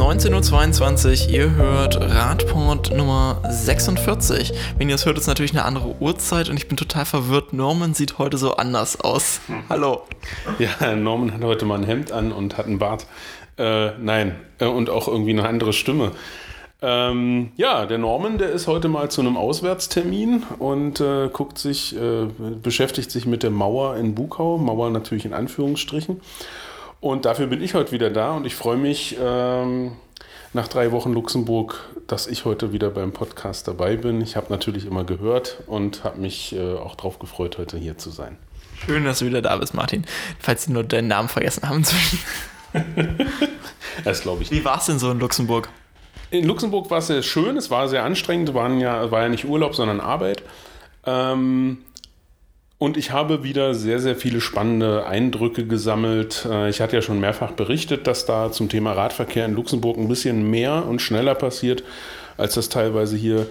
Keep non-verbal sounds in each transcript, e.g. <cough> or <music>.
19.22 Uhr. Ihr hört Radport Nummer 46. Wenn ihr es hört, ist natürlich eine andere Uhrzeit und ich bin total verwirrt. Norman sieht heute so anders aus. Hallo. Ja, Norman hat heute mal ein Hemd an und hat einen Bart. Äh, nein, äh, und auch irgendwie eine andere Stimme. Ähm, ja, der Norman, der ist heute mal zu einem Auswärtstermin und äh, guckt sich, äh, beschäftigt sich mit der Mauer in Bukau. Mauer natürlich in Anführungsstrichen. Und dafür bin ich heute wieder da und ich freue mich ähm, nach drei Wochen Luxemburg, dass ich heute wieder beim Podcast dabei bin. Ich habe natürlich immer gehört und habe mich äh, auch darauf gefreut, heute hier zu sein. Schön, dass du wieder da bist, Martin. Falls Sie nur deinen Namen vergessen haben zwischen. <laughs> das glaube ich. Wie war es denn so in Luxemburg? In Luxemburg war es sehr schön, es war sehr anstrengend, waren ja, war ja nicht Urlaub, sondern Arbeit. Ähm, und ich habe wieder sehr, sehr viele spannende Eindrücke gesammelt. Äh, ich hatte ja schon mehrfach berichtet, dass da zum Thema Radverkehr in Luxemburg ein bisschen mehr und schneller passiert, als das teilweise hier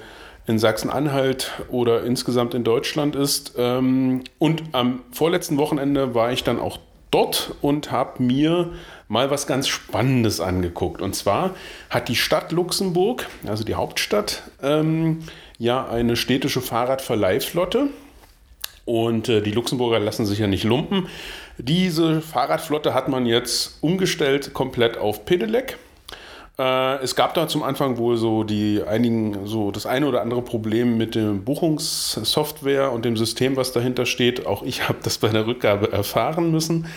in Sachsen-Anhalt oder insgesamt in Deutschland ist. Ähm, und am vorletzten Wochenende war ich dann auch dort und habe mir mal was ganz Spannendes angeguckt. Und zwar hat die Stadt Luxemburg, also die Hauptstadt, ähm, ja eine städtische Fahrradverleihflotte. Und äh, die Luxemburger lassen sich ja nicht lumpen. Diese Fahrradflotte hat man jetzt umgestellt komplett auf Pedelec. Äh, es gab da zum Anfang wohl so die einigen, so das eine oder andere Problem mit dem Buchungssoftware und dem System, was dahinter steht. Auch ich habe das bei der Rückgabe erfahren müssen.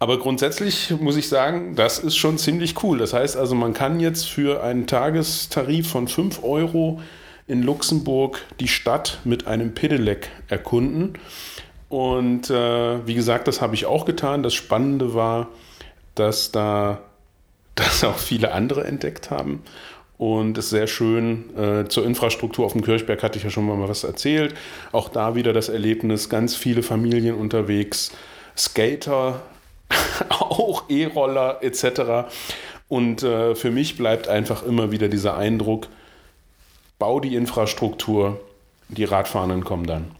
Aber grundsätzlich muss ich sagen, das ist schon ziemlich cool. Das heißt also, man kann jetzt für einen Tagestarif von 5 Euro in Luxemburg die Stadt mit einem Pedelec erkunden. Und äh, wie gesagt, das habe ich auch getan. Das Spannende war, dass da <laughs> das auch viele andere entdeckt haben. Und es ist sehr schön äh, zur Infrastruktur auf dem Kirchberg hatte ich ja schon mal was erzählt. Auch da wieder das Erlebnis, ganz viele Familien unterwegs, Skater, <laughs> auch E-Roller etc. Und äh, für mich bleibt einfach immer wieder dieser Eindruck, bau die Infrastruktur, die Radfahrenden kommen dann.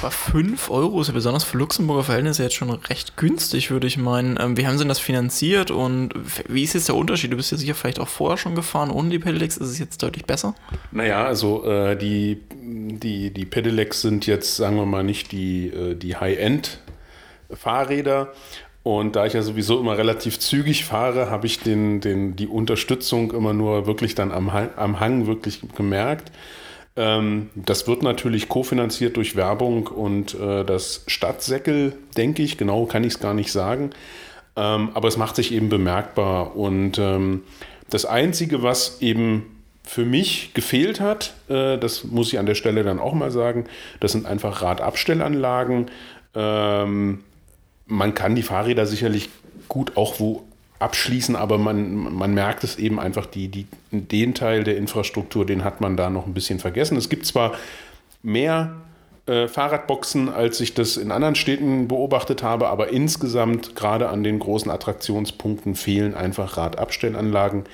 Aber 5 Euro ist ja besonders für Luxemburger Verhältnisse jetzt schon recht günstig, würde ich meinen. Ähm, wie haben Sie denn das finanziert und wie ist jetzt der Unterschied? Du bist ja sicher vielleicht auch vorher schon gefahren ohne die Pedelecs. Ist es jetzt deutlich besser? Naja, also äh, die, die, die Pedelecs sind jetzt, sagen wir mal, nicht die, äh, die High-End-Fahrräder. Und da ich ja sowieso immer relativ zügig fahre, habe ich den, den, die Unterstützung immer nur wirklich dann am Hang, am Hang wirklich gemerkt. Ähm, das wird natürlich kofinanziert durch Werbung und äh, das Stadtsäckel, denke ich, genau kann ich es gar nicht sagen. Ähm, aber es macht sich eben bemerkbar. Und ähm, das Einzige, was eben für mich gefehlt hat, äh, das muss ich an der Stelle dann auch mal sagen, das sind einfach Radabstellanlagen. Ähm, man kann die Fahrräder sicherlich gut auch wo abschließen, aber man, man merkt es eben einfach, die, die, den Teil der Infrastruktur, den hat man da noch ein bisschen vergessen. Es gibt zwar mehr äh, Fahrradboxen, als ich das in anderen Städten beobachtet habe, aber insgesamt gerade an den großen Attraktionspunkten fehlen einfach Radabstellanlagen.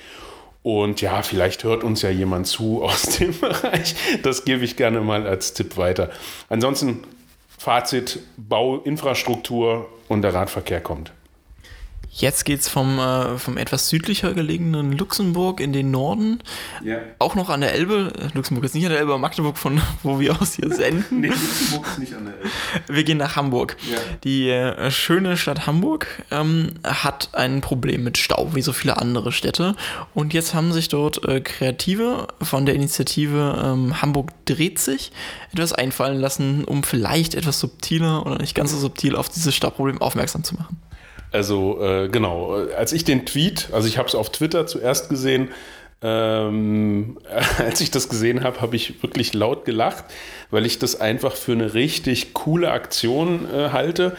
Und ja, vielleicht hört uns ja jemand zu aus <laughs> dem Bereich. Das gebe ich gerne mal als Tipp weiter. Ansonsten Fazit, Bauinfrastruktur und der Radverkehr kommt. Jetzt geht es vom, äh, vom etwas südlicher gelegenen Luxemburg in den Norden. Ja. Auch noch an der Elbe. Luxemburg ist nicht an der Elbe, Magdeburg, von <laughs> wo wir aus hier <laughs> senden. nee, Luxemburg ist nicht an der Elbe. Wir gehen nach Hamburg. Ja. Die äh, schöne Stadt Hamburg ähm, hat ein Problem mit Stau, wie so viele andere Städte. Und jetzt haben sich dort äh, Kreative von der Initiative ähm, Hamburg dreht sich etwas einfallen lassen, um vielleicht etwas subtiler oder nicht ganz so subtil auf dieses Stauproblem aufmerksam zu machen. Also äh, genau, als ich den Tweet, also ich habe es auf Twitter zuerst gesehen, ähm, <laughs> als ich das gesehen habe, habe ich wirklich laut gelacht, weil ich das einfach für eine richtig coole Aktion äh, halte.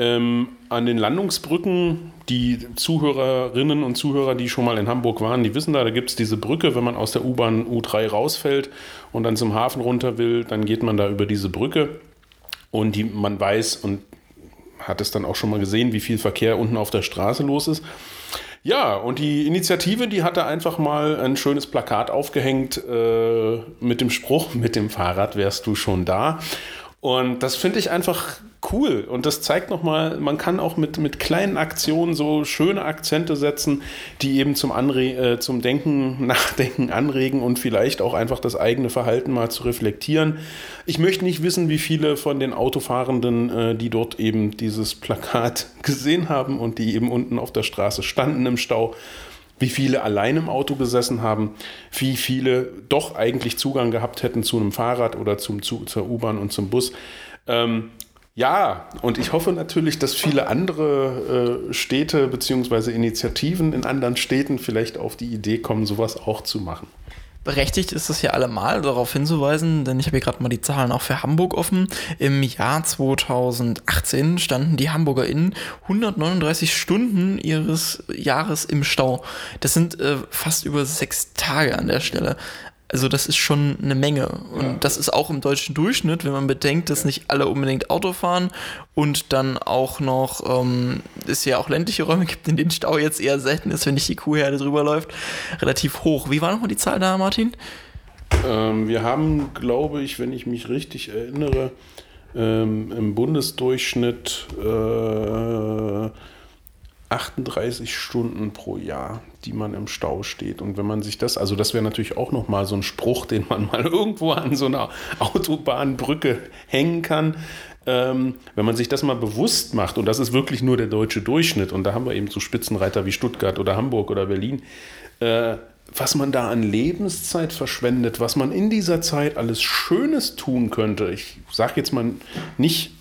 Ähm, an den Landungsbrücken, die Zuhörerinnen und Zuhörer, die schon mal in Hamburg waren, die wissen da, da gibt es diese Brücke, wenn man aus der U-Bahn U3 rausfällt und dann zum Hafen runter will, dann geht man da über diese Brücke und die, man weiß, und hat es dann auch schon mal gesehen, wie viel Verkehr unten auf der Straße los ist. Ja, und die Initiative, die hatte einfach mal ein schönes Plakat aufgehängt äh, mit dem Spruch, mit dem Fahrrad wärst du schon da. Und das finde ich einfach cool. Und das zeigt nochmal, man kann auch mit, mit kleinen Aktionen so schöne Akzente setzen, die eben zum, Anre äh, zum Denken, <laughs> Nachdenken anregen und vielleicht auch einfach das eigene Verhalten mal zu reflektieren. Ich möchte nicht wissen, wie viele von den Autofahrenden, äh, die dort eben dieses Plakat <laughs> gesehen haben und die eben unten auf der Straße standen im Stau, wie viele allein im Auto gesessen haben, wie viele doch eigentlich Zugang gehabt hätten zu einem Fahrrad oder zum, zu, zur U-Bahn und zum Bus. Ähm, ja, und ich hoffe natürlich, dass viele andere äh, Städte bzw. Initiativen in anderen Städten vielleicht auf die Idee kommen, sowas auch zu machen. Berechtigt ist es ja allemal, darauf hinzuweisen, denn ich habe hier gerade mal die Zahlen auch für Hamburg offen. Im Jahr 2018 standen die HamburgerInnen 139 Stunden ihres Jahres im Stau. Das sind äh, fast über sechs Tage an der Stelle. Also das ist schon eine Menge. Und ja. das ist auch im deutschen Durchschnitt, wenn man bedenkt, dass nicht alle unbedingt Auto fahren und dann auch noch ähm, es ja auch ländliche Räume gibt, in denen Stau jetzt eher selten ist, wenn nicht die Kuhherde drüber läuft, relativ hoch. Wie war nochmal die Zahl da, Martin? Ähm, wir haben, glaube ich, wenn ich mich richtig erinnere, ähm, im Bundesdurchschnitt äh, 38 Stunden pro Jahr, die man im Stau steht. Und wenn man sich das, also das wäre natürlich auch nochmal so ein Spruch, den man mal <laughs> irgendwo an so einer Autobahnbrücke hängen kann. Ähm, wenn man sich das mal bewusst macht, und das ist wirklich nur der deutsche Durchschnitt, und da haben wir eben so Spitzenreiter wie Stuttgart oder Hamburg oder Berlin, äh, was man da an Lebenszeit verschwendet, was man in dieser Zeit alles Schönes tun könnte. Ich sage jetzt mal nicht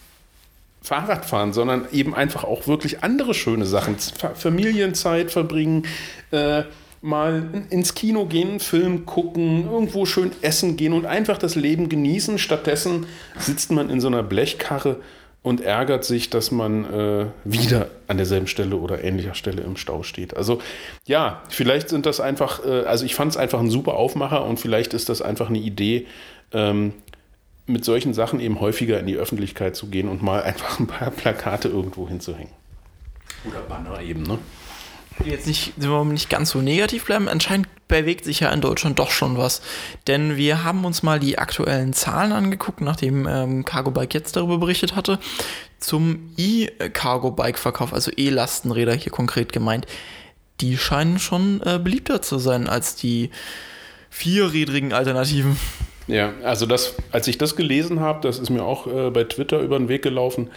Fahrradfahren, sondern eben einfach auch wirklich andere schöne Sachen. Familienzeit verbringen, äh, mal ins Kino gehen, Film gucken, irgendwo schön essen gehen und einfach das Leben genießen. Stattdessen sitzt man in so einer Blechkarre und ärgert sich, dass man äh, wieder an derselben Stelle oder ähnlicher Stelle im Stau steht. Also ja, vielleicht sind das einfach, äh, also ich fand es einfach ein super Aufmacher und vielleicht ist das einfach eine Idee, ähm, mit solchen Sachen eben häufiger in die Öffentlichkeit zu gehen und mal einfach ein paar Plakate irgendwo hinzuhängen. Oder Banner eben, ne? Jetzt nicht, wir nicht ganz so negativ bleiben. Anscheinend bewegt sich ja in Deutschland doch schon was. Denn wir haben uns mal die aktuellen Zahlen angeguckt, nachdem ähm, Cargo Bike jetzt darüber berichtet hatte, zum E-Cargo Bike Verkauf, also E-Lastenräder hier konkret gemeint. Die scheinen schon äh, beliebter zu sein als die vierrädrigen Alternativen. Ja, also das, als ich das gelesen habe, das ist mir auch äh, bei Twitter über den Weg gelaufen.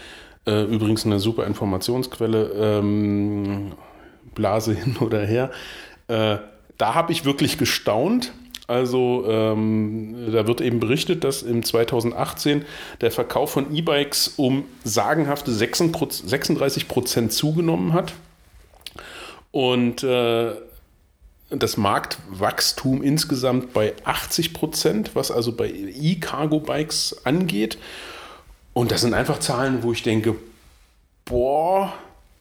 Äh, übrigens eine super Informationsquelle, ähm, Blase <laughs> hin oder her. Äh, da habe ich wirklich gestaunt. Also ähm, da wird eben berichtet, dass im 2018 der Verkauf von E-Bikes um sagenhafte 36 Prozent zugenommen hat. Und äh, das Marktwachstum insgesamt bei 80 Prozent, was also bei E-Cargo-Bikes angeht. Und das sind einfach Zahlen, wo ich denke, boah,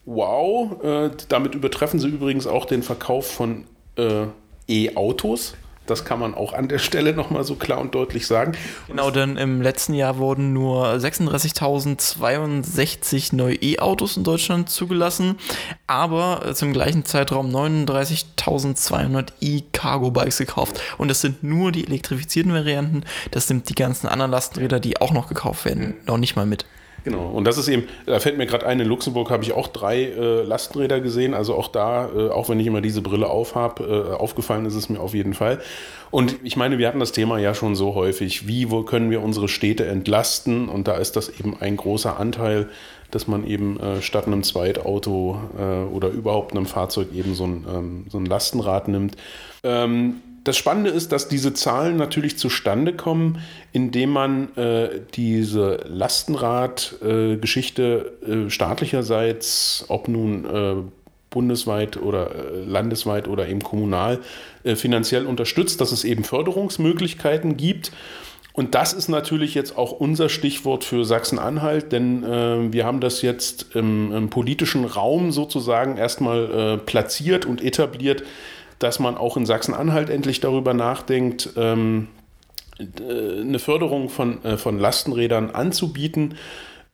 wow. Äh, damit übertreffen sie übrigens auch den Verkauf von äh, E-Autos. Das kann man auch an der Stelle nochmal so klar und deutlich sagen. Genau, denn im letzten Jahr wurden nur 36.062 neue E-Autos in Deutschland zugelassen, aber äh, zum gleichen Zeitraum 39.200 E-Cargo-Bikes gekauft. Und das sind nur die elektrifizierten Varianten. Das sind die ganzen anderen Lastenräder, die auch noch gekauft werden, noch nicht mal mit. Genau, und das ist eben, da fällt mir gerade ein, in Luxemburg habe ich auch drei äh, Lastenräder gesehen, also auch da, äh, auch wenn ich immer diese Brille auf habe, äh, aufgefallen ist es mir auf jeden Fall. Und ich meine, wir hatten das Thema ja schon so häufig, wie wo können wir unsere Städte entlasten und da ist das eben ein großer Anteil, dass man eben äh, statt einem Zweitauto äh, oder überhaupt einem Fahrzeug eben so ein, ähm, so ein Lastenrad nimmt. Ähm, das Spannende ist, dass diese Zahlen natürlich zustande kommen, indem man äh, diese Lastenrad-Geschichte äh, äh, staatlicherseits, ob nun äh, bundesweit oder äh, landesweit oder eben kommunal, äh, finanziell unterstützt, dass es eben Förderungsmöglichkeiten gibt. Und das ist natürlich jetzt auch unser Stichwort für Sachsen-Anhalt, denn äh, wir haben das jetzt im, im, politischen Raum sozusagen erstmal äh, platziert und etabliert, dass man auch in Sachsen-Anhalt endlich darüber nachdenkt, ähm, äh, eine Förderung von, äh, von Lastenrädern anzubieten.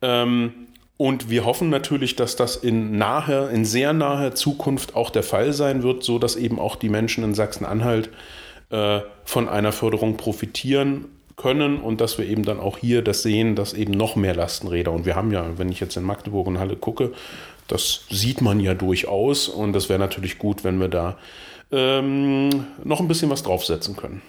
Ähm, und wir hoffen natürlich, dass das in naher, in sehr naher Zukunft auch der Fall sein wird, so dass eben auch die Menschen in Sachsen-Anhalt äh, von einer Förderung profitieren können und dass wir eben dann auch hier das sehen, dass eben noch mehr Lastenräder und wir haben ja, wenn ich jetzt in Magdeburg und Halle gucke, das sieht man ja durchaus und das wäre natürlich gut, wenn wir da ähm, noch ein bisschen was draufsetzen können.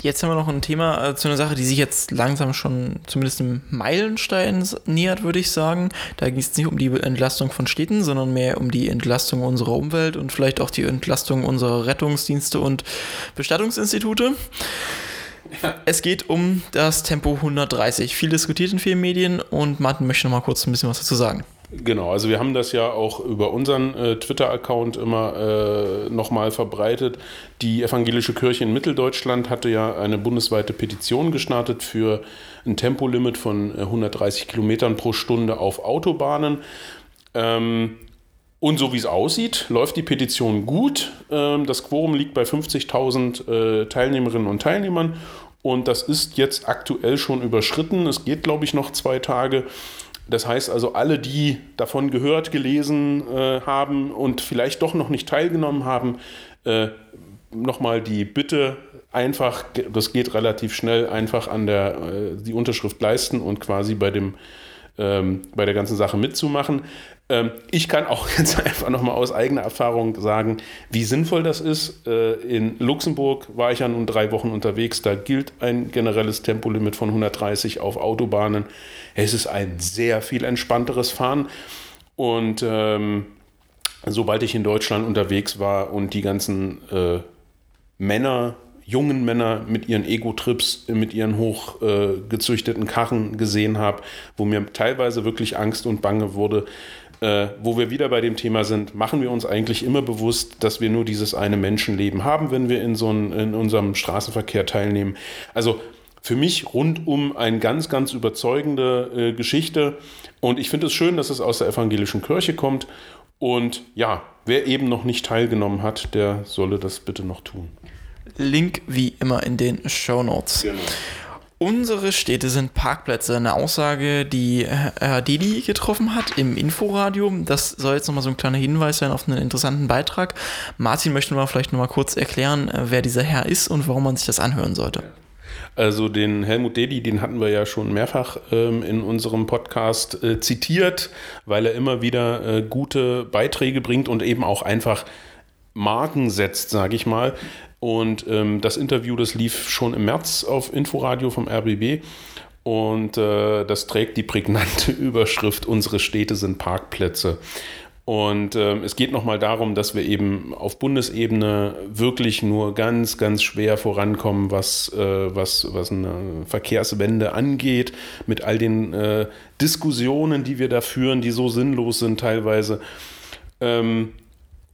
Jetzt haben wir noch ein Thema äh, zu einer Sache, die sich jetzt langsam schon zumindest im Meilenstein nähert, würde ich sagen. Da ging es nicht um die Entlastung von Städten, sondern mehr um die Entlastung unserer Umwelt und vielleicht auch die Entlastung unserer Rettungsdienste und Bestattungsinstitute. Ja. Es geht um das Tempo 130. Viel diskutiert in vielen Medien und Martin möchte noch mal kurz ein bisschen was dazu sagen. Genau, also wir haben das ja auch über unseren äh, Twitter-Account immer äh, nochmal verbreitet. Die evangelische Kirche in Mitteldeutschland hatte ja eine bundesweite Petition gestartet für ein Tempolimit von 130 äh, Kilometern pro Stunde auf Autobahnen. Ähm, und so wie es aussieht, läuft die Petition gut. Ähm, das Quorum liegt bei 50.000 äh, Teilnehmerinnen und Teilnehmern. Und das ist jetzt aktuell schon überschritten. Es geht, glaube ich, noch zwei Tage. Das heißt also, alle, die davon gehört, gelesen äh, haben und vielleicht doch noch nicht teilgenommen haben, äh, nochmal die Bitte einfach, das geht relativ schnell, einfach an der äh, die Unterschrift leisten und quasi bei dem ähm, bei der ganzen Sache mitzumachen. Ähm, ich kann auch <laughs> jetzt einfach nochmal aus eigener Erfahrung sagen, wie sinnvoll das ist. Äh, in Luxemburg war ich ja nun drei Wochen unterwegs. Da gilt ein generelles Tempolimit von 130 auf Autobahnen. Es ist ein sehr viel entspannteres Fahren. Und ähm, sobald ich in Deutschland unterwegs war und die ganzen äh, Männer, jungen Männer mit ihren Ego-Trips, mit ihren hochgezüchteten äh, Karren gesehen habe, wo mir teilweise wirklich Angst und Bange wurde, äh, wo wir wieder bei dem Thema sind, machen wir uns eigentlich immer bewusst, dass wir nur dieses eine Menschenleben haben, wenn wir in so ein, in unserem Straßenverkehr teilnehmen. Also für mich rundum eine ganz, ganz überzeugende äh, Geschichte. Und ich finde es schön, dass es aus der evangelischen Kirche kommt. Und ja, wer eben noch nicht teilgenommen hat, der solle das bitte noch tun. Link wie immer in den Show Notes. Genau. Unsere Städte sind Parkplätze. Eine Aussage, die Herr Didi getroffen hat im Inforadio. Das soll jetzt nochmal so ein kleiner Hinweis sein auf einen interessanten Beitrag. Martin möchte mal vielleicht nochmal kurz erklären, äh, wer dieser Herr ist und warum man sich das anhören sollte. Also den Helmut Dedi, den hatten wir ja schon mehrfach ähm, in unserem Podcast äh, zitiert, weil er immer wieder äh, gute Beiträge bringt und eben auch einfach Marken setzt, sage ich mal. Und ähm, das Interview, das lief schon im März auf Inforadio vom RBB. Und äh, das trägt die prägnante <laughs> Überschrift, unsere Städte sind Parkplätze. Und äh, es geht nochmal darum, dass wir eben auf Bundesebene wirklich nur ganz, ganz schwer vorankommen, was, äh, was, was eine Verkehrswende angeht, mit all den äh, Diskussionen, die wir da führen, die so sinnlos sind teilweise. Ähm,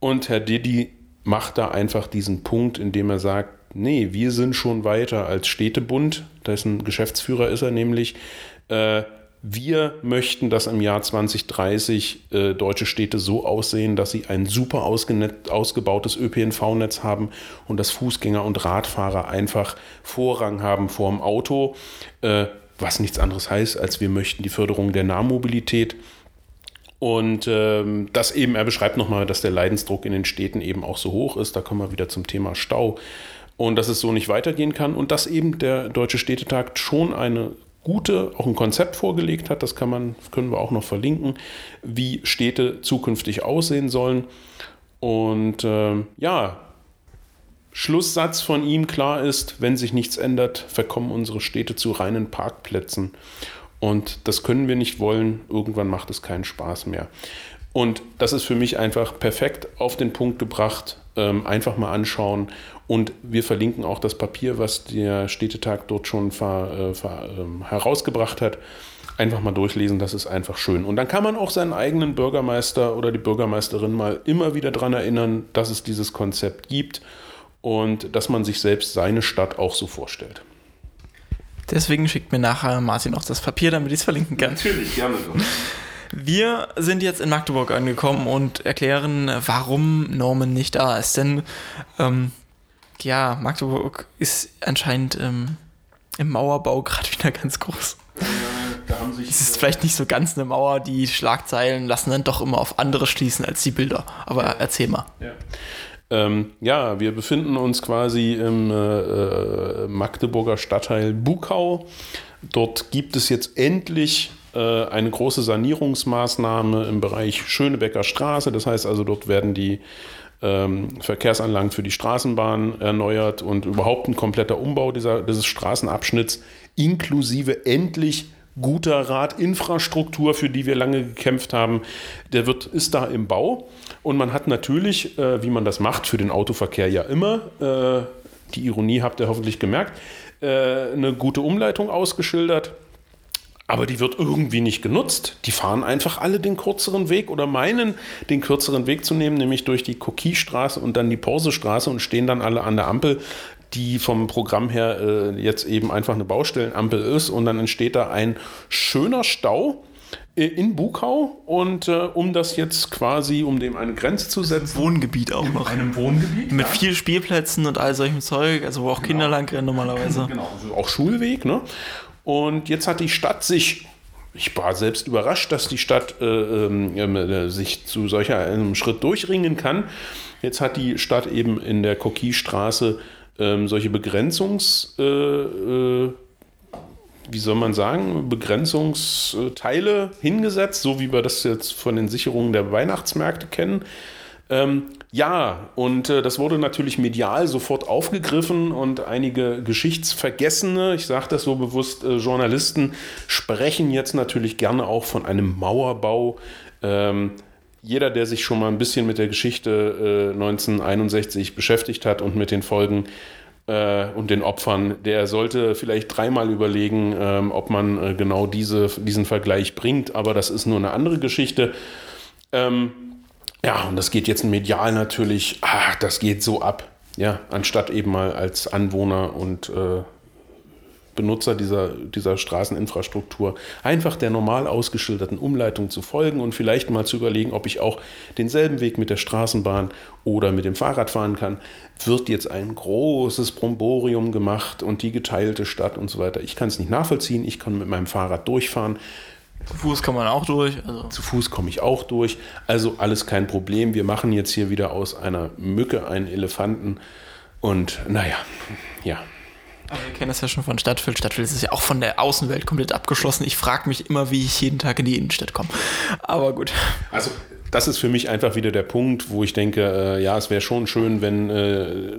und Herr Didi macht da einfach diesen Punkt, indem er sagt, nee, wir sind schon weiter als Städtebund, dessen Geschäftsführer ist er nämlich. Äh, wir möchten, dass im Jahr 2030 äh, deutsche Städte so aussehen, dass sie ein super ausgebautes ÖPNV-Netz haben und dass Fußgänger und Radfahrer einfach Vorrang haben vor dem Auto, äh, was nichts anderes heißt, als wir möchten die Förderung der Nahmobilität und ähm, das eben, er beschreibt nochmal, dass der Leidensdruck in den Städten eben auch so hoch ist. Da kommen wir wieder zum Thema Stau. Und dass es so nicht weitergehen kann. Und dass eben der Deutsche Städtetag schon eine gute, auch ein Konzept vorgelegt hat. Das kann man, können wir auch noch verlinken, wie Städte zukünftig aussehen sollen. Und ähm, ja, Schlusssatz von ihm klar ist, wenn sich nichts ändert, verkommen unsere Städte zu reinen Parkplätzen. Und das können wir nicht wollen. Irgendwann macht es keinen Spaß mehr. Und das ist für mich einfach perfekt auf den Punkt gebracht. Ähm, einfach mal anschauen. Und wir verlinken auch das Papier, was der Städtetag dort schon ver, äh, ver, äh, herausgebracht hat. Einfach mal durchlesen, das ist einfach schön. Und dann kann man auch seinen eigenen Bürgermeister oder die Bürgermeisterin mal immer wieder daran erinnern, dass es dieses Konzept gibt und dass man sich selbst seine Stadt auch so vorstellt. Deswegen schickt mir nachher Martin auch das Papier, damit ich es verlinken kann. Natürlich, gerne doch. Wir sind jetzt in Magdeburg angekommen und erklären, warum Norman nicht da ist. Denn ähm, ja, Magdeburg ist anscheinend ähm, im Mauerbau <laughs> gerade wieder ganz groß. es ist vielleicht nicht so ganz eine Mauer, die Schlagzeilen lassen dann doch immer auf andere schließen als die Bilder. Aber erzähl mal. Ja. Ähm, ja, wir befinden uns quasi im äh, äh, Magdeburger Stadtteil Bukau. Dort gibt es jetzt endlich äh, eine große Sanierungsmaßnahme im Bereich Schönebecker Straße. Das heißt also, dort werden die ähm, Verkehrsanlagen für die Straßenbahn erneuert und überhaupt ein kompletter Umbau dieser, dieses Straßenabschnitts inklusive endlich guter Radinfrastruktur, für die wir lange gekämpft haben, der wird, ist da im Bau. Und man hat natürlich, äh, wie man das macht, für den Autoverkehr ja immer, äh, die Ironie habt ihr hoffentlich gemerkt, äh, eine gute Umleitung ausgeschildert. Aber die wird irgendwie nicht genutzt. Die fahren einfach alle den kürzeren Weg oder meinen, den kürzeren Weg zu nehmen, nämlich durch die Kokiestraße und dann die Porsestraße und stehen dann alle an der Ampel die vom Programm her äh, jetzt eben einfach eine Baustellenampel ist und dann entsteht da ein schöner Stau äh, in Bukau und äh, um das jetzt quasi, um dem eine Grenze zu setzen. Wohngebiet auch noch. Einem Wohngebiet. Mit ja. vielen Spielplätzen und all solchem Zeug, also wo auch Kinder genau. lang rennen normalerweise. Genau, also auch Schulweg, ne? Und jetzt hat die Stadt sich ich war selbst überrascht, dass die Stadt äh, ähm, äh, sich zu solch einem Schritt durchringen kann. Jetzt hat die Stadt eben in der Kokiestraße ähm, solche Begrenzungs, äh, äh, wie soll man sagen, Begrenzungsteile hingesetzt, so wie wir das jetzt von den Sicherungen der Weihnachtsmärkte kennen. Ähm, ja, und äh, das wurde natürlich medial sofort aufgegriffen und einige Geschichtsvergessene, ich sage das so bewusst, äh, Journalisten sprechen jetzt natürlich gerne auch von einem Mauerbau. Ähm, jeder, der sich schon mal ein bisschen mit der Geschichte äh, 1961 beschäftigt hat und mit den Folgen äh, und den Opfern, der sollte vielleicht dreimal überlegen, ähm, ob man äh, genau diese, diesen Vergleich bringt. Aber das ist nur eine andere Geschichte. Ähm, ja, und das geht jetzt medial natürlich, ach, das geht so ab. Ja, anstatt eben mal als Anwohner und äh, Benutzer dieser, dieser Straßeninfrastruktur einfach der normal ausgeschilderten Umleitung zu folgen und vielleicht mal zu überlegen, ob ich auch denselben Weg mit der Straßenbahn oder mit dem Fahrrad fahren kann, wird jetzt ein großes Bromborium gemacht und die geteilte Stadt und so weiter. Ich kann es nicht nachvollziehen, ich kann mit meinem Fahrrad durchfahren. Zu Fuß kann man auch durch. Also. Zu Fuß komme ich auch durch. Also alles kein Problem. Wir machen jetzt hier wieder aus einer Mücke einen Elefanten. Und naja, ja. Aber wir kennen das ja schon von Stadtfeld. Stadtfeld ist ja auch von der Außenwelt komplett abgeschlossen. Ich frage mich immer, wie ich jeden Tag in die Innenstadt komme. Aber gut. Also, das ist für mich einfach wieder der Punkt, wo ich denke, äh, ja, es wäre schon schön, wenn äh,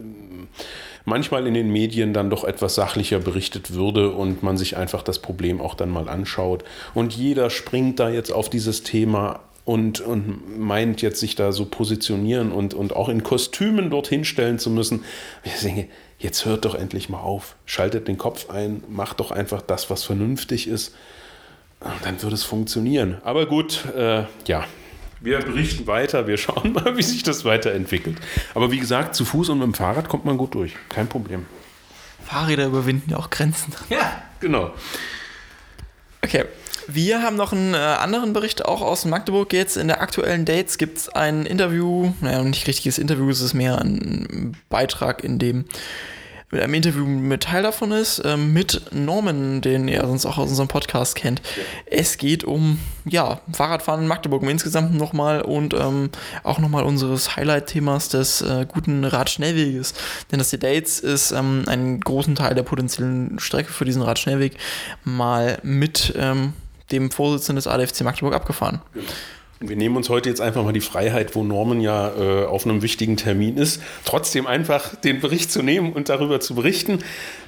manchmal in den Medien dann doch etwas sachlicher berichtet würde und man sich einfach das Problem auch dann mal anschaut. Und jeder springt da jetzt auf dieses Thema und, und meint jetzt sich da so positionieren und, und auch in Kostümen dorthin stellen zu müssen. Ich denke, jetzt hört doch endlich mal auf, schaltet den Kopf ein, macht doch einfach das, was vernünftig ist. Dann wird es funktionieren. Aber gut, äh, ja, wir berichten weiter, wir schauen <laughs> mal, wie sich das weiterentwickelt. Aber wie gesagt, zu Fuß und mit dem Fahrrad kommt man gut durch, kein Problem. Fahrräder überwinden ja auch Grenzen. Ja, genau. Okay, wir haben noch einen äh, anderen Bericht auch aus Magdeburg. Jetzt in der aktuellen Dates gibt es ein Interview, naja, nicht richtiges Interview, es ist mehr ein Beitrag, in dem mit einem Interview mit Teil davon ist, äh, mit Norman, den ihr sonst auch aus unserem Podcast kennt. Es geht um, ja, Fahrradfahren in Magdeburg im Insgesamt nochmal und ähm, auch nochmal unseres Highlight-Themas des äh, guten Radschnellweges. Denn das Dates ist ähm, einen großen Teil der potenziellen Strecke für diesen Radschnellweg mal mit ähm, dem Vorsitzenden des ADFC Magdeburg abgefahren. Genau. Wir nehmen uns heute jetzt einfach mal die Freiheit, wo Norman ja äh, auf einem wichtigen Termin ist, trotzdem einfach den Bericht zu nehmen und darüber zu berichten.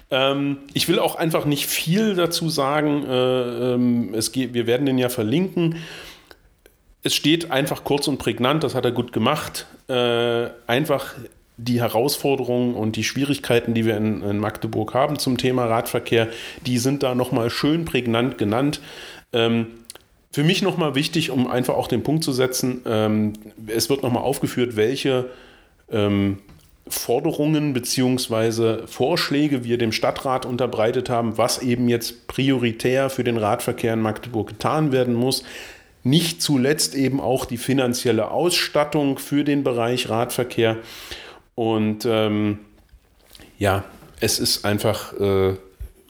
Ähm, ich will auch einfach nicht viel dazu sagen. Äh, ähm, es geht, wir werden den ja verlinken. Es steht einfach kurz und prägnant, das hat er gut gemacht. Äh, einfach die Herausforderungen und die Schwierigkeiten, die wir in, in Magdeburg haben zum Thema Radverkehr, die sind da nochmal schön prägnant genannt. Ähm, für mich nochmal wichtig, um einfach auch den Punkt zu setzen, ähm, es wird nochmal aufgeführt, welche ähm, Forderungen bzw. Vorschläge wir dem Stadtrat unterbreitet haben, was eben jetzt prioritär für den Radverkehr in Magdeburg getan werden muss. Nicht zuletzt eben auch die finanzielle Ausstattung für den Bereich Radverkehr. Und ähm, ja, es ist einfach äh,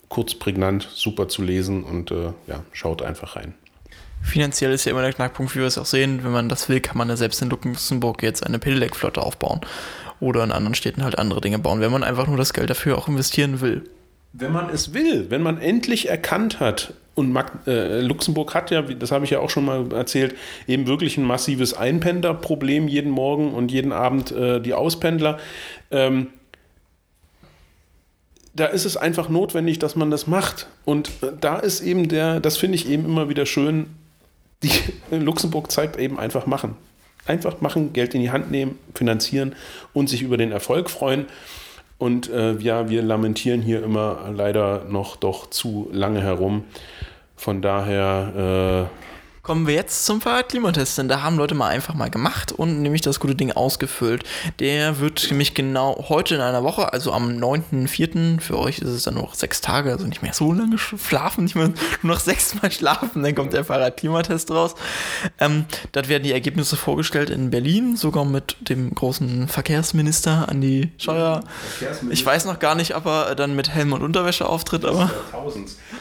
kurz, prägnant, super zu lesen und äh, ja, schaut einfach rein. Finanziell ist ja immer der Knackpunkt, wie wir es auch sehen. Wenn man das will, kann man ja selbst in Luxemburg jetzt eine Pedelec-Flotte aufbauen. Oder in anderen Städten halt andere Dinge bauen, wenn man einfach nur das Geld dafür auch investieren will. Wenn man es will, wenn man endlich erkannt hat, und äh, Luxemburg hat ja, das habe ich ja auch schon mal erzählt, eben wirklich ein massives Einpendlerproblem jeden Morgen und jeden Abend äh, die Auspendler. Ähm, da ist es einfach notwendig, dass man das macht. Und äh, da ist eben der, das finde ich eben immer wieder schön, die Luxemburg zeigt eben einfach machen. Einfach machen, Geld in die Hand nehmen, finanzieren und sich über den Erfolg freuen. Und äh, ja, wir lamentieren hier immer leider noch doch zu lange herum. Von daher äh, Kommen wir jetzt zum Fahrradklimatest, denn da haben Leute mal einfach mal gemacht und nämlich das gute Ding ausgefüllt. Der wird nämlich genau heute in einer Woche, also am 9.4., für euch ist es dann noch sechs Tage, also nicht mehr so lange schlafen, nicht mehr nur noch sechsmal <laughs> schlafen, dann kommt der Fahrradklimatest raus. Ähm, dort werden die Ergebnisse vorgestellt in Berlin, sogar mit dem großen Verkehrsminister Andi Scheuer. Ich weiß noch gar nicht, ob er dann mit Helm und Unterwäsche auftritt, aber.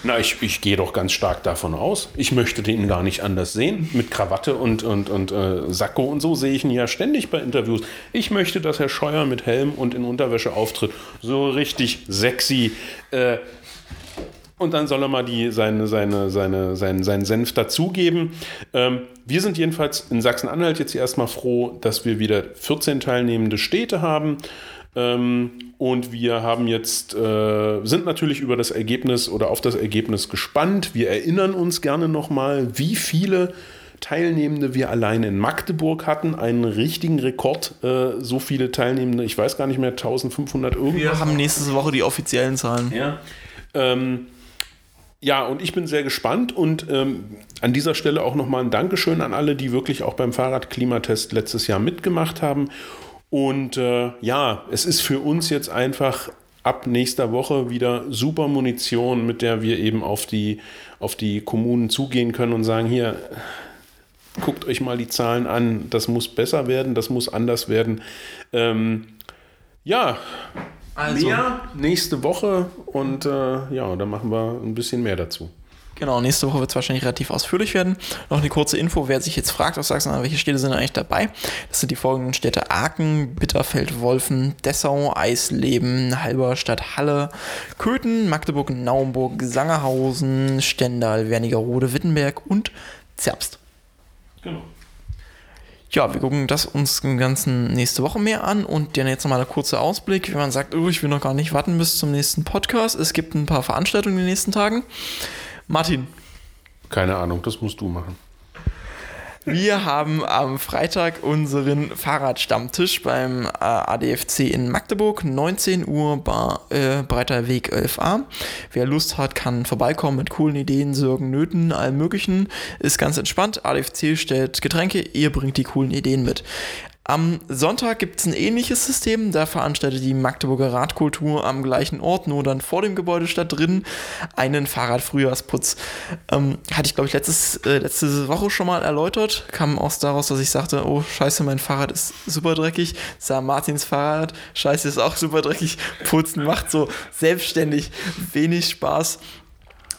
Na, ich, ich gehe doch ganz stark davon aus. Ich möchte den gar nicht an anders sehen. Mit Krawatte und, und, und äh, Sakko und so sehe ich ihn ja ständig bei Interviews. Ich möchte, dass Herr Scheuer mit Helm und in Unterwäsche auftritt. So richtig sexy. Äh, und dann soll er mal die, seine, seine, seine, seinen, seinen Senf dazugeben. Ähm, wir sind jedenfalls in Sachsen-Anhalt jetzt erstmal froh, dass wir wieder 14 teilnehmende Städte haben. Ähm, und wir haben jetzt, äh, sind natürlich über das Ergebnis oder auf das Ergebnis gespannt. Wir erinnern uns gerne nochmal, wie viele Teilnehmende wir allein in Magdeburg hatten. Einen richtigen Rekord. Äh, so viele Teilnehmende, ich weiß gar nicht mehr, 1500 irgendwas. Wir haben nächste Woche die offiziellen Zahlen. Ja. Ähm, ja, und ich bin sehr gespannt und ähm, an dieser Stelle auch nochmal ein Dankeschön an alle, die wirklich auch beim Fahrradklimatest letztes Jahr mitgemacht haben. Und äh, ja, es ist für uns jetzt einfach ab nächster Woche wieder super Munition, mit der wir eben auf die, auf die Kommunen zugehen können und sagen, hier, guckt euch mal die Zahlen an, das muss besser werden, das muss anders werden. Ähm, ja, also. mehr nächste Woche und äh, ja, da machen wir ein bisschen mehr dazu. Genau, nächste Woche wird es wahrscheinlich relativ ausführlich werden. Noch eine kurze Info, wer sich jetzt fragt aus Sachsen, welche Städte sind eigentlich dabei? Das sind die folgenden Städte Aachen, Bitterfeld, Wolfen, Dessau, Eisleben, Halberstadt, Halle, Köthen, Magdeburg, Naumburg, Sangerhausen, Stendal, Wernigerode, Wittenberg und Zerbst. Genau. Ja, wir gucken das uns im Ganzen nächste Woche mehr an und dann jetzt nochmal ein kurzer Ausblick. Wenn man sagt, oh, ich will noch gar nicht warten bis zum nächsten Podcast. Es gibt ein paar Veranstaltungen in den nächsten Tagen. Martin. Keine Ahnung, das musst du machen. Wir haben am Freitag unseren Fahrradstammtisch beim äh, ADFC in Magdeburg, 19 Uhr, Bar, äh, Breiter Weg 11a. Wer Lust hat, kann vorbeikommen mit coolen Ideen, Sorgen, Nöten, allem Möglichen. Ist ganz entspannt. ADFC stellt Getränke, ihr bringt die coolen Ideen mit. Am Sonntag gibt es ein ähnliches System. Da veranstaltet die Magdeburger Radkultur am gleichen Ort, nur dann vor dem Gebäude statt drin, einen Fahrradfrühjahrsputz. Ähm, hatte ich, glaube ich, letztes, äh, letzte Woche schon mal erläutert. Kam aus daraus, dass ich sagte, oh scheiße, mein Fahrrad ist super dreckig. Sah Martins Fahrrad, scheiße, ist auch super dreckig. Putzen macht so selbstständig wenig Spaß.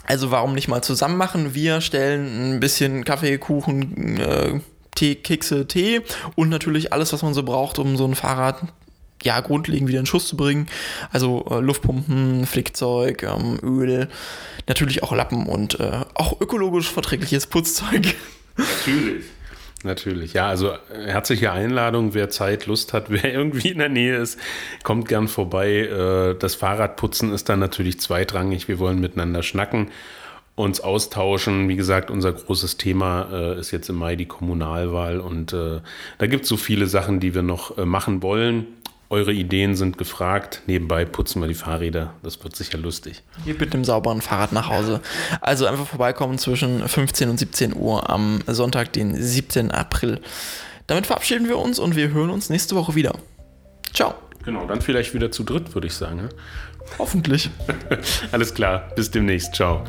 Also warum nicht mal zusammen machen? Wir stellen ein bisschen Kaffee, Kuchen, äh, Tee, Kekse, Tee und natürlich alles, was man so braucht, um so ein Fahrrad ja, grundlegend wieder in Schuss zu bringen. Also äh, Luftpumpen, Flickzeug, ähm, Öl, natürlich auch Lappen und äh, auch ökologisch verträgliches Putzzeug. Natürlich. Natürlich, ja, also herzliche Einladung, wer Zeit, Lust hat, <laughs> wer irgendwie in der Nähe ist, kommt gern vorbei. Äh, das Fahrradputzen ist dann natürlich zweitrangig, wir wollen miteinander schnacken uns austauschen. Wie gesagt, unser großes Thema äh, ist jetzt im Mai die Kommunalwahl und äh, da gibt es so viele Sachen, die wir noch äh, machen wollen. Eure Ideen sind gefragt. Nebenbei putzen wir die Fahrräder. Das wird sicher lustig. Geht mit dem sauberen Fahrrad nach Hause. Also einfach vorbeikommen zwischen 15 und 17 Uhr am Sonntag, den 17. April. Damit verabschieden wir uns und wir hören uns nächste Woche wieder. Ciao. Genau, dann vielleicht wieder zu dritt, würde ich sagen. Hoffentlich. <laughs> Alles klar. Bis demnächst. Ciao.